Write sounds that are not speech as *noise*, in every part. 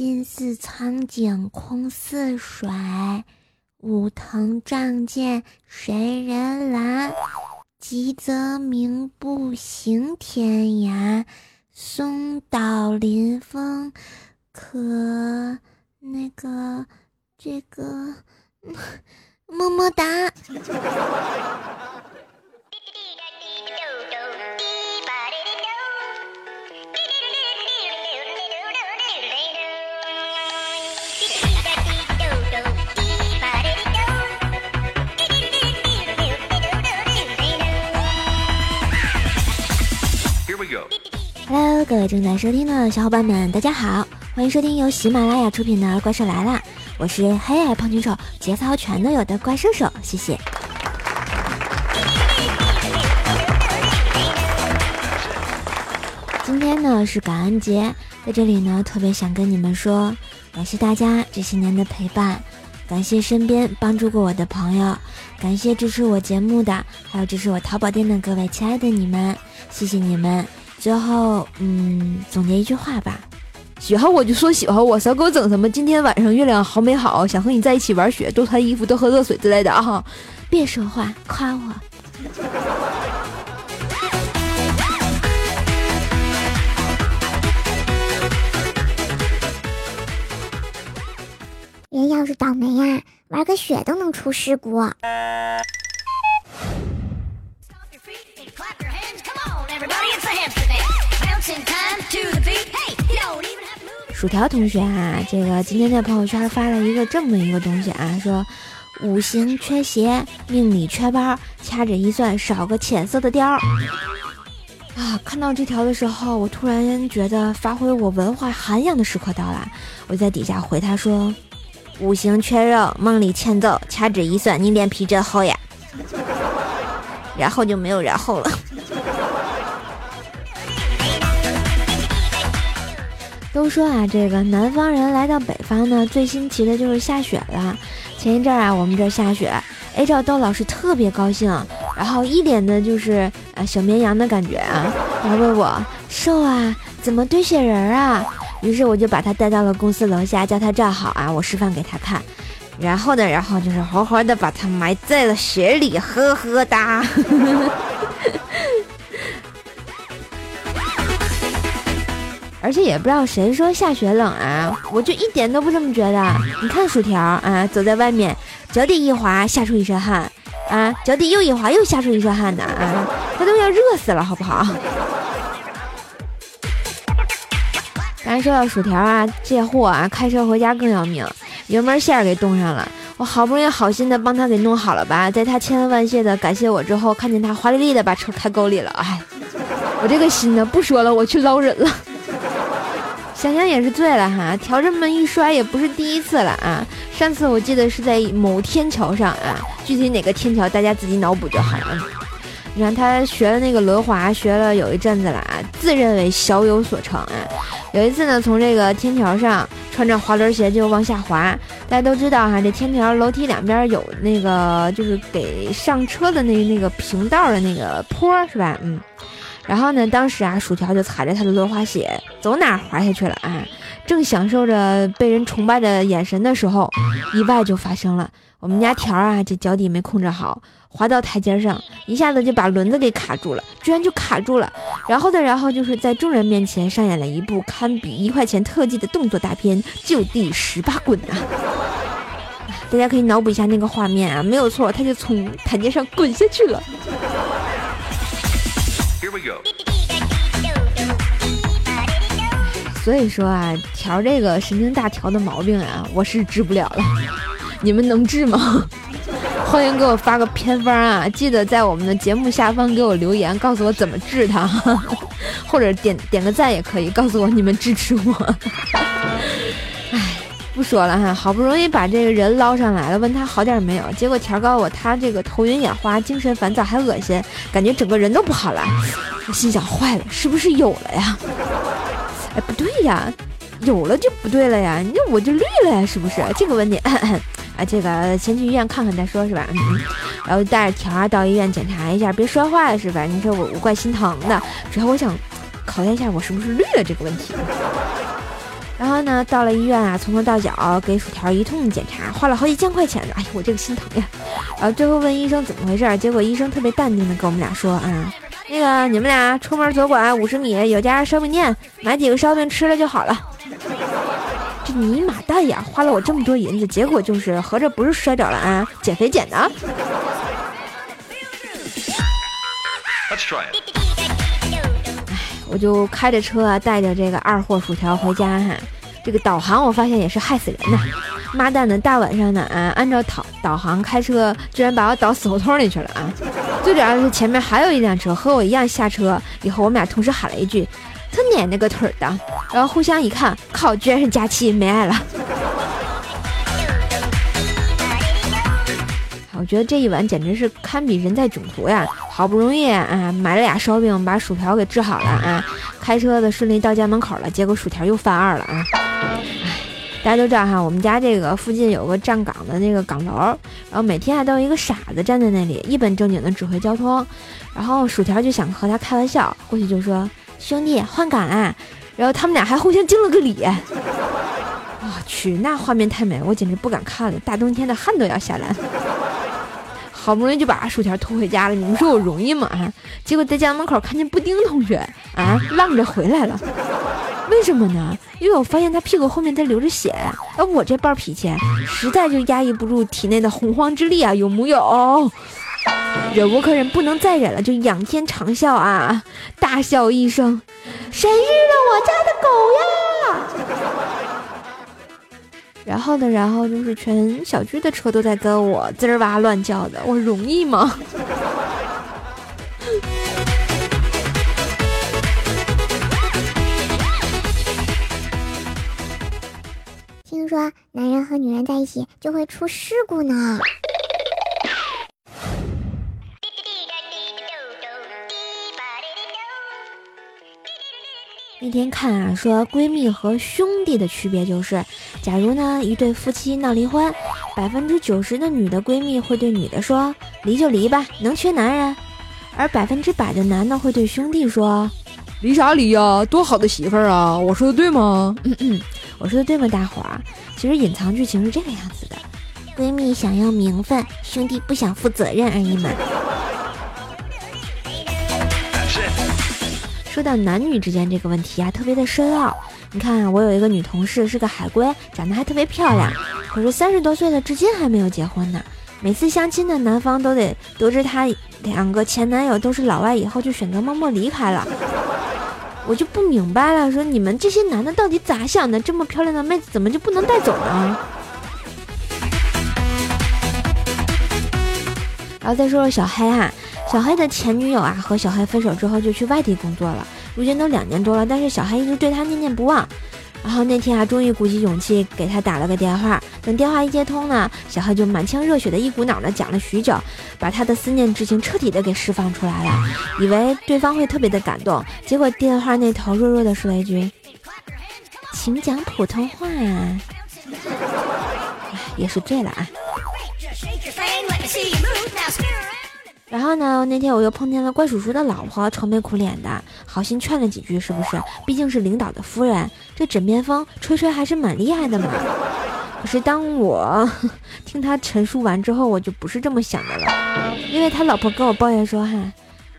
金似苍井空似水，武藤仗剑谁人拦？急则鸣不行天涯，松岛临风可那个这个 *laughs* 么么哒。Hello，各位正在收听的小伙伴们，大家好，欢迎收听由喜马拉雅出品的《怪兽来了》，我是黑矮胖拳手，节操全都有的怪兽手，谢谢。今天呢是感恩节，在这里呢特别想跟你们说，感谢大家这些年的陪伴，感谢身边帮助过我的朋友，感谢支持我节目的，还有支持我淘宝店的各位亲爱的你们，谢谢你们。最后，嗯，总结一句话吧，喜欢我就说喜欢我，少给我整什么今天晚上月亮好美好，想和你在一起玩雪，多穿衣服，多喝热水之类的啊！别说话，夸我。人要是倒霉呀，玩个雪都能出事故。薯条同学啊，这个今天在朋友圈发了一个这么一个东西啊，说五行缺鞋，命里缺包，掐指一算少个浅色的貂啊！看到这条的时候，我突然觉得发挥我文化涵养的时刻到了，我在底下回他说：五行缺肉，梦里欠揍，掐指一算，你脸皮真厚呀！*laughs* 然后就没有然后了。都说啊，这个南方人来到北方呢，最新奇的就是下雪了。前一阵儿啊，我们这下雪，A 照豆老师特别高兴，然后一脸的就是啊小绵羊的感觉啊，然后问我瘦啊，怎么堆雪人啊？于是我就把他带到了公司楼下，叫他站好啊，我示范给他看。然后呢，然后就是活活的把他埋在了雪里，呵呵哒。*laughs* 而且也不知道谁说下雪冷啊，我就一点都不这么觉得。你看薯条啊，走在外面，脚底一滑，吓出一身汗啊，脚底又一滑，又吓出一身汗呢啊，他都要热死了，好不好？刚说到薯条啊，这货啊，开车回家更要命，油门线给冻上了。我好不容易好心的帮他给弄好了吧，在他千恩万谢的感谢我之后，看见他华丽丽的把车开沟里了，哎，我这个心呢，不说了，我去捞人了。想想也是醉了哈，条这么一摔也不是第一次了啊。上次我记得是在某天桥上啊，具体哪个天桥大家自己脑补就好了。你看他学了那个轮滑，学了有一阵子了啊，自认为小有所成啊。有一次呢，从这个天桥上穿着滑轮鞋就往下滑。大家都知道哈，这天桥楼梯两边有那个就是给上车的那那个平道的那个坡是吧？嗯。然后呢，当时啊，薯条就踩着他的轮滑鞋，走哪滑下去了啊？正享受着被人崇拜的眼神的时候，意外就发生了。我们家条啊，这脚底没控制好，滑到台阶上，一下子就把轮子给卡住了，居然就卡住了。然后的，然后就是在众人面前上演了一部堪比一块钱特技的动作大片，就地十八滚啊！大家可以脑补一下那个画面啊，没有错，他就从台阶上滚下去了。所以说啊，调这个神经大条的毛病啊，我是治不了了。*laughs* 你们能治吗？*laughs* 欢迎给我发个偏方啊！记得在我们的节目下方给我留言，告诉我怎么治它，*laughs* 或者点点个赞也可以，告诉我你们支持我。不说了哈，好不容易把这个人捞上来了，问他好点没有？结果条告诉我他这个头晕眼花、精神烦躁，还恶心，感觉整个人都不好了。我心想坏了，是不是有了呀？哎，不对呀，有了就不对了呀，那我就绿了呀，是不是？这个问题，*clears throat* 啊，这个先去医院看看再说，是吧？然后带着条儿到医院检查一下，别摔坏了，是吧？你说我我怪心疼的，主要我想考验一下我是不是绿了这个问题。然后呢，到了医院啊，从头到脚给薯条一通检查，花了好几千块钱呢。哎呀，我这个心疼呀！然后最后问医生怎么回事，结果医生特别淡定的跟我们俩说啊，*laughs* 那个你们俩出门左拐五十米有家烧饼店，买几个烧饼吃了就好了。*laughs* 这尼玛蛋呀，花了我这么多银子，结果就是合着不是摔着了啊，减肥减的。我就开着车啊，带着这个二货薯条回家哈。这个导航我发现也是害死人呐！妈蛋的，大晚上的啊，按照导导航开车，居然把我导死胡同里去了啊！最主要是前面还有一辆车和我一样下车以后，我们俩同时喊了一句：“他奶奶个腿的！”然后互相一看，靠，居然是佳期没爱了。我觉得这一晚简直是堪比人在囧途呀！好不容易啊，买了俩烧饼，把薯条给治好了啊，开车的顺利到家门口了，结果薯条又犯二了啊！唉，大家都知道哈，我们家这个附近有个站岗的那个岗楼，然后每天还都有一个傻子站在那里，一本正经的指挥交通，然后薯条就想和他开玩笑，过去就说：“兄弟，换岗啊！”然后他们俩还互相敬了个礼。我 *laughs* 去，那画面太美，我简直不敢看了，大冬天的汗都要下来。好不容易就把薯条偷回家了，你们说我容易吗？啊！结果在家门口看见布丁同学啊，浪着回来了。为什么呢？因为我发现他屁股后面在流着血，而我这暴脾气实在就压抑不住体内的洪荒之力啊，有木有？忍无可忍，不能再忍了，就仰天长啸啊，大笑一声：“谁日了我家的狗呀？”然后呢？然后就是全小区的车都在跟我滋哇乱叫的，我容易吗？听说男人和女人在一起就会出事故呢。那天看啊，说闺蜜和兄弟的区别就是，假如呢一对夫妻闹离婚，百分之九十的女的闺蜜会对女的说离就离吧，能缺男人；而百分之百的男的会对兄弟说离啥离呀，多好的媳妇儿啊！我说的对吗？嗯嗯，我说的对吗？大伙儿，其实隐藏剧情是这个样子的：闺蜜想要名分，兄弟不想负责任而已嘛。说到男女之间这个问题啊，特别的深奥。你看，我有一个女同事是个海归，长得还特别漂亮，可是三十多岁了，至今还没有结婚呢。每次相亲的男方都得得知她两个前男友都是老外以后，就选择默默离开了。我就不明白了，说你们这些男的到底咋想的？这么漂亮的妹子怎么就不能带走呢？然后再说说小黑哈。小黑的前女友啊，和小黑分手之后就去外地工作了，如今都两年多了，但是小黑一直对他念念不忘。然后那天啊，终于鼓起勇气给他打了个电话，等电话一接通呢，小黑就满腔热血的一股脑的讲了许久，把他的思念之情彻底的给释放出来了，以为对方会特别的感动，结果电话那头弱弱的说了一句：“ *laughs* 请讲普通话呀。”也是醉了啊。然后呢？那天我又碰见了怪叔叔的老婆，愁眉苦脸的，好心劝了几句，是不是？毕竟是领导的夫人，这枕边风吹吹还是蛮厉害的嘛。可是当我 *laughs* 听他陈述完之后，我就不是这么想的了，因为他老婆跟我抱怨说：“哈，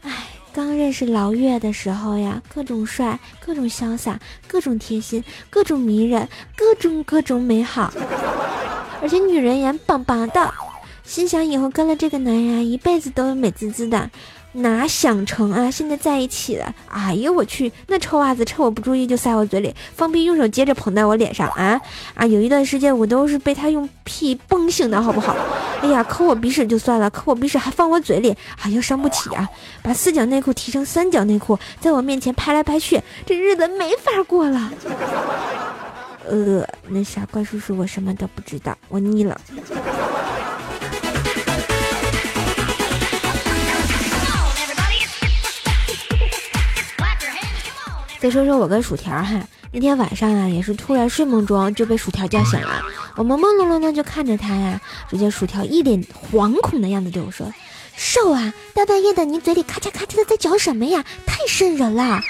哎，刚认识老岳的时候呀，各种帅，各种潇洒，各种贴心，各种迷人，各种各种美好，而且女人缘棒棒的。”心想以后跟了这个男人啊，一辈子都美滋滋的，哪想成啊，现在在一起了。哎呦我去，那臭袜子趁我不注意就塞我嘴里，放屁用手接着捧在我脸上啊啊！有一段时间我都是被他用屁崩醒的好不好？哎呀，抠我鼻屎就算了，抠我鼻屎还放我嘴里，哎呀伤不起啊！把四角内裤提成三角内裤，在我面前拍来拍去，这日子没法过了。呃，那啥，怪叔叔，我什么都不知道，我腻了。再说说我跟薯条哈，那天晚上啊，也是突然睡梦中就被薯条叫醒了。我朦朦胧胧的就看着他呀，只见薯条一脸惶恐的样子对我说：“瘦啊，大半夜的你嘴里咔嚓咔嚓的在嚼什么呀？太瘆人了。”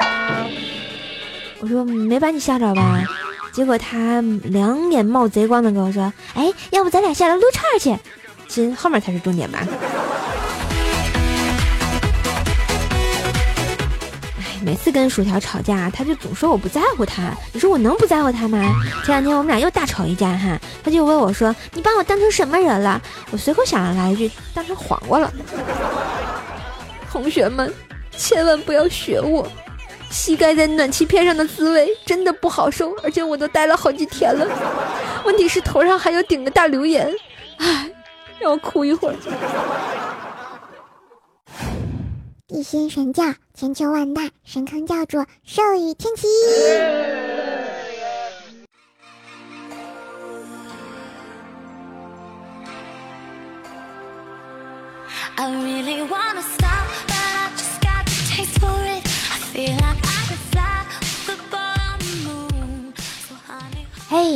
我说：“没把你吓着吧？”结果他两眼冒贼光的跟我说：“哎，要不咱俩下来撸串去？”亲，后面才是重点吧。每次跟薯条吵架，他就总说我不在乎他。你说我能不在乎他吗？前两天我们俩又大吵一架哈，他就问我说：“你把我当成什么人了？”我随口想了来一句：“当成黄瓜了。*laughs* ”同学们，千万不要学我，膝盖在暖气片上的滋味真的不好受，而且我都待了好几天了。问题是头上还要顶个大流言，唉，让我哭一会儿。一心神教，千秋万代，神坑教主寿与天齐。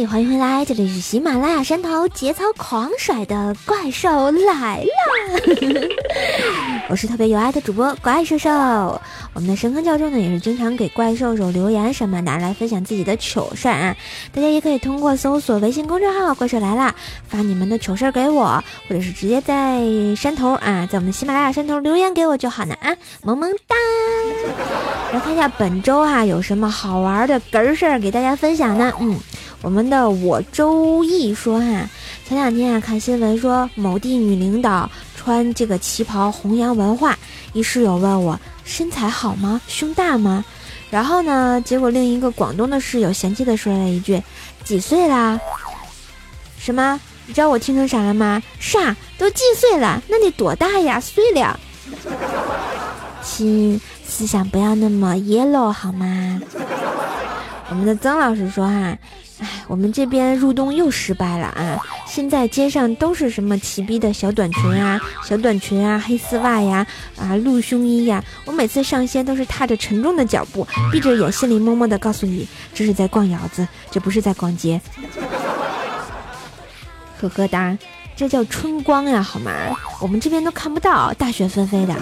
欢迎回来，这里是喜马拉雅山头节操狂甩的怪兽来了。*laughs* 我是特别有爱的主播怪兽兽。我们的神坑教授呢，也是经常给怪兽兽留言什么的，来分享自己的糗事儿啊。大家也可以通过搜索微信公众号“怪兽来了”，发你们的糗事儿给我，或者是直接在山头啊，在我们喜马拉雅山头留言给我就好了啊，萌萌哒。来看一下本周哈有什么好玩的哏儿事儿给大家分享呢？嗯。我们的我周易说哈，前两天啊看新闻说某地女领导穿这个旗袍弘扬文化，一室友问我身材好吗？胸大吗？然后呢，结果另一个广东的室友嫌弃的说了一句：几岁啦？什么？你知道我听成啥了吗？啥？都几岁了？那得多大呀？岁了？亲，思想不要那么 yellow 好吗？我们的曾老师说哈。哎，我们这边入冬又失败了啊！现在街上都是什么齐逼的小短裙啊、小短裙啊、黑丝袜呀、啊露胸衣呀。我每次上线都是踏着沉重的脚步，闭着眼，心里默默的告诉你，这是在逛窑子，这不是在逛街。呵呵哒，这叫春光呀，好吗？我们这边都看不到，大雪纷飞的。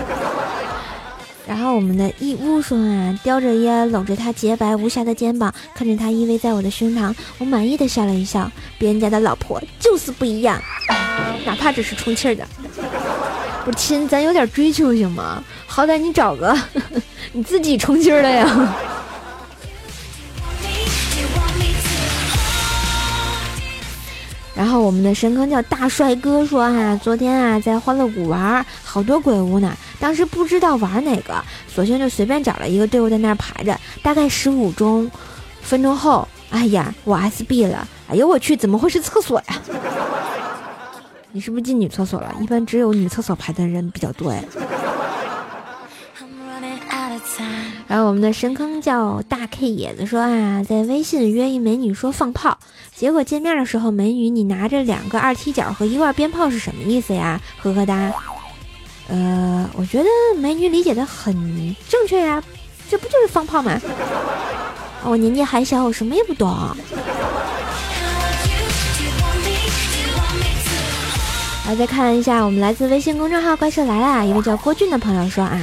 然后我们的义乌说啊，叼着烟，搂着他洁白无瑕的肩膀，看着他依偎在我的胸膛，我满意的笑了一笑。别人家的老婆就是不一样，*laughs* 哪怕只是充气的。*laughs* 不亲，咱有点追求行吗？好歹你找个 *laughs* 你自己充气的呀。然后我们的神坑叫大帅哥说哈，昨天啊在欢乐谷玩，好多鬼屋呢。当时不知道玩哪个，索性就随便找了一个队伍在那儿排着。大概十五钟分钟后，哎呀，我 SB 了！哎呦我去，怎么会是厕所呀？*laughs* 你是不是进女厕所了？一般只有女厕所排的人比较多哎。然后我们的神坑叫大 K 野子说啊，在微信约一美女说放炮，结果见面的时候，美女你拿着两个二踢脚和一罐鞭炮是什么意思呀？呵呵哒。呃，我觉得美女理解的很正确呀，这不就是放炮吗？我年纪还小，我什么也不懂。来，再看一下我们来自微信公众号“怪兽来了”一位叫郭俊的朋友说啊。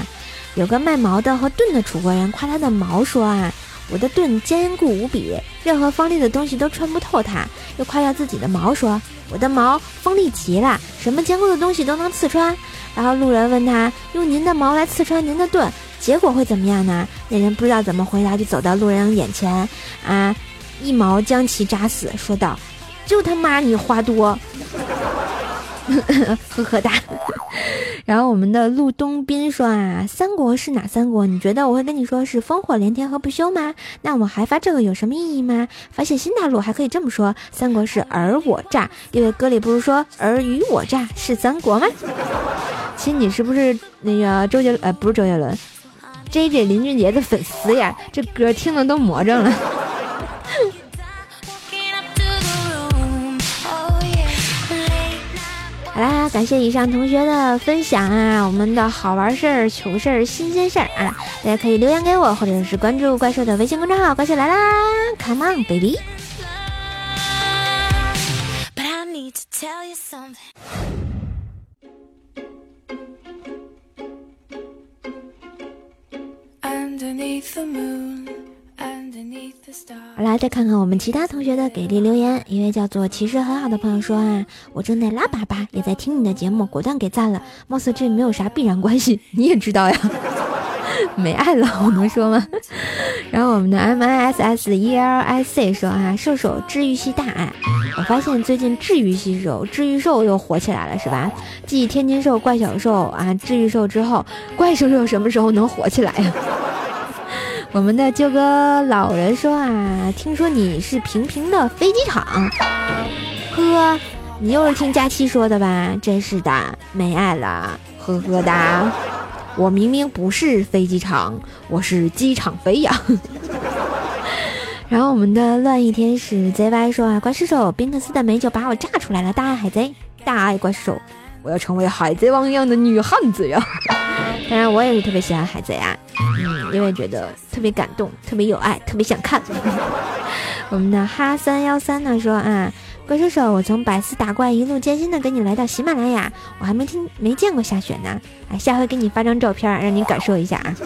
有个卖毛的和盾的楚国人夸他的毛说啊，我的盾坚固无比，任何锋利的东西都穿不透它。又夸耀自己的毛说，我的毛锋利极了，什么坚固的东西都能刺穿。然后路人问他，用您的毛来刺穿您的盾，结果会怎么样呢？那人不知道怎么回答，就走到路人眼前，啊，一毛将其扎死，说道：“就他妈你话多。” *laughs* 呵呵哒。然后我们的陆东斌说啊，三国是哪三国？你觉得我会跟你说是烽火连天和不休吗？那我还发这个有什么意义吗？发现新大陆还可以这么说，三国是尔我诈，因为歌里不是说尔虞我诈是三国吗？亲，你是不是那个周杰呃不是周杰伦，J J 林俊杰的粉丝呀？这歌听的都魔怔了。感谢以上同学的分享啊！我们的好玩事儿、糗事儿、新鲜事儿啊，大家可以留言给我，或者是关注怪兽的微信公众号“怪兽来啦 ”，Come on baby！好啦，再看看我们其他同学的给力留言。一位叫做其实很好的朋友说啊，我正在拉粑粑，也在听你的节目，果断给赞了。貌似这没有啥必然关系，*laughs* 你也知道呀。*laughs* 没爱了，我能说吗？*laughs* 然后我们的 M I S S E L I C 说啊，射手治愈系大爱。我发现最近治愈系兽、治愈兽又火起来了，是吧？继天津兽、怪小兽啊、治愈兽之后，怪兽兽什么时候能火起来呀？我们的舅哥老人说啊，听说你是平平的飞机场，呵，你又是听佳期说的吧？真是的，没爱了，呵呵哒。我明明不是飞机场，我是机场飞呀。*laughs* 然后我们的乱翼天使 ZY 说啊，怪兽手宾克斯的美酒把我炸出来了，大爱海贼，大爱怪兽，我要成为海贼王一样的女汉子呀！*laughs* 当然，我也是特别喜欢海贼啊，嗯，因为觉得特别感动，特别有爱，特别想看。*laughs* 我们的哈三幺三呢说啊。怪兽手，我从百思打怪一路艰辛的跟你来到喜马拉雅，我还没听没见过下雪呢。哎，下回给你发张照片，让你感受一下啊。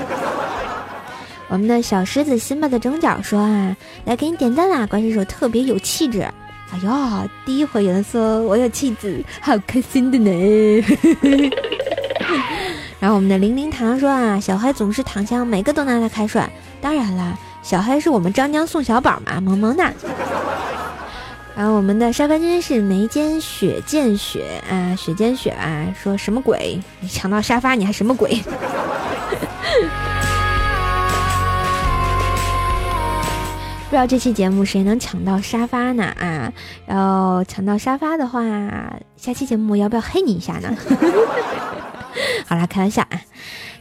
*laughs* 我们的小狮子辛巴的整角说啊，来给你点赞啦！怪兽手特别有气质。哎呀，第一回有人说我有气质，好开心的呢。*laughs* 然后我们的零零糖说啊，小黑总是躺枪，每个都拿来开涮。当然了，小黑是我们张江宋小宝嘛，萌萌哒。然后我们的沙发君是眉间雪见雪啊，雪见雪啊，说什么鬼？你抢到沙发，你还什么鬼？不知道这期节目谁能抢到沙发呢？啊，然后抢到沙发的话，下期节目要不要黑你一下呢？*laughs* 好啦，开玩笑啊。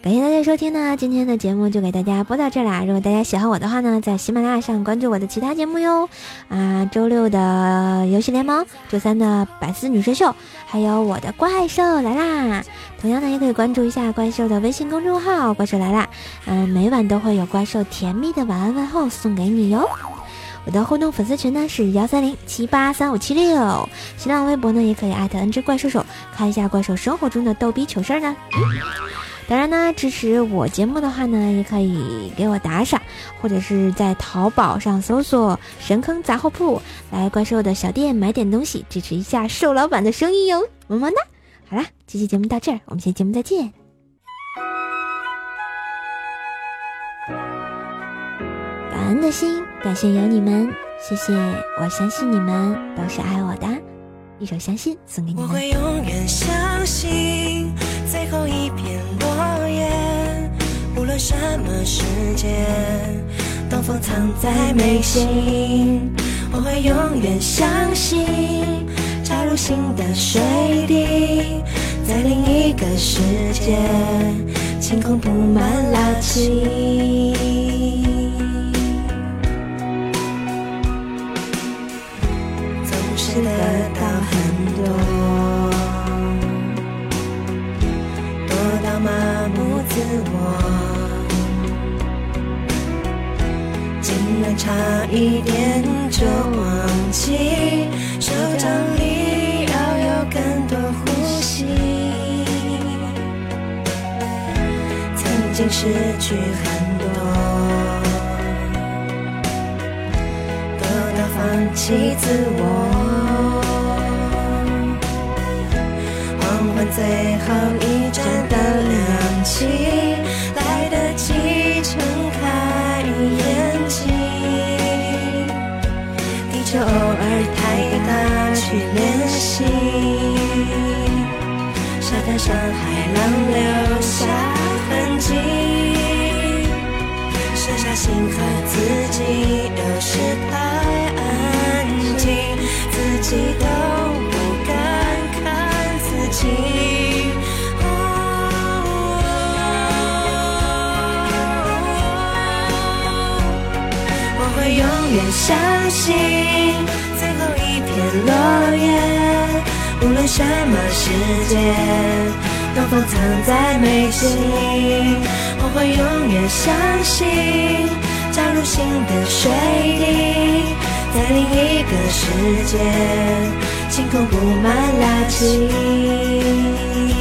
感谢大家收听呢，今天的节目就给大家播到这啦。如果大家喜欢我的话呢，在喜马拉雅上关注我的其他节目哟。啊，周六的游戏联盟，周三的百思女神秀，还有我的怪兽来啦。同样呢，也可以关注一下怪兽的微信公众号“怪兽来啦”。嗯，每晚都会有怪兽甜蜜的晚安问候送给你哟。我的互动粉丝群呢是幺三零七八三五七六，新浪微博呢也可以艾特 N G 怪兽手，看一下怪兽生活中的逗逼糗事儿呢。当然呢，支持我节目的话呢，也可以给我打赏，或者是在淘宝上搜索“神坑杂货铺”来怪兽的小店买点东西，支持一下瘦老板的生意哟，么么哒！好啦，这期节目到这儿，我们下期节目再见。感恩的心，感谢有你们，谢谢，我相信你们都是爱我的，一首《相信》送给你。我会永远相信。最后一片，什么时间，东风藏在眉心。我会永远相信，插入新的水滴，在另一个世界，晴空布满垃圾，总是得到很多。多到麻木自我，差一点就忘记，手掌里要有更多呼吸。曾经失去很多，得到放弃自我。黄昏最后一盏灯亮起，沙滩上海浪留下痕迹，剩下心和自己，有时太安静，自己都不敢看自己。我会永远相信最后一片落叶，无论什么世界，东风藏在眉心。我会永远相信，加入新的水滴，在另一个世界。晴空布满垃圾。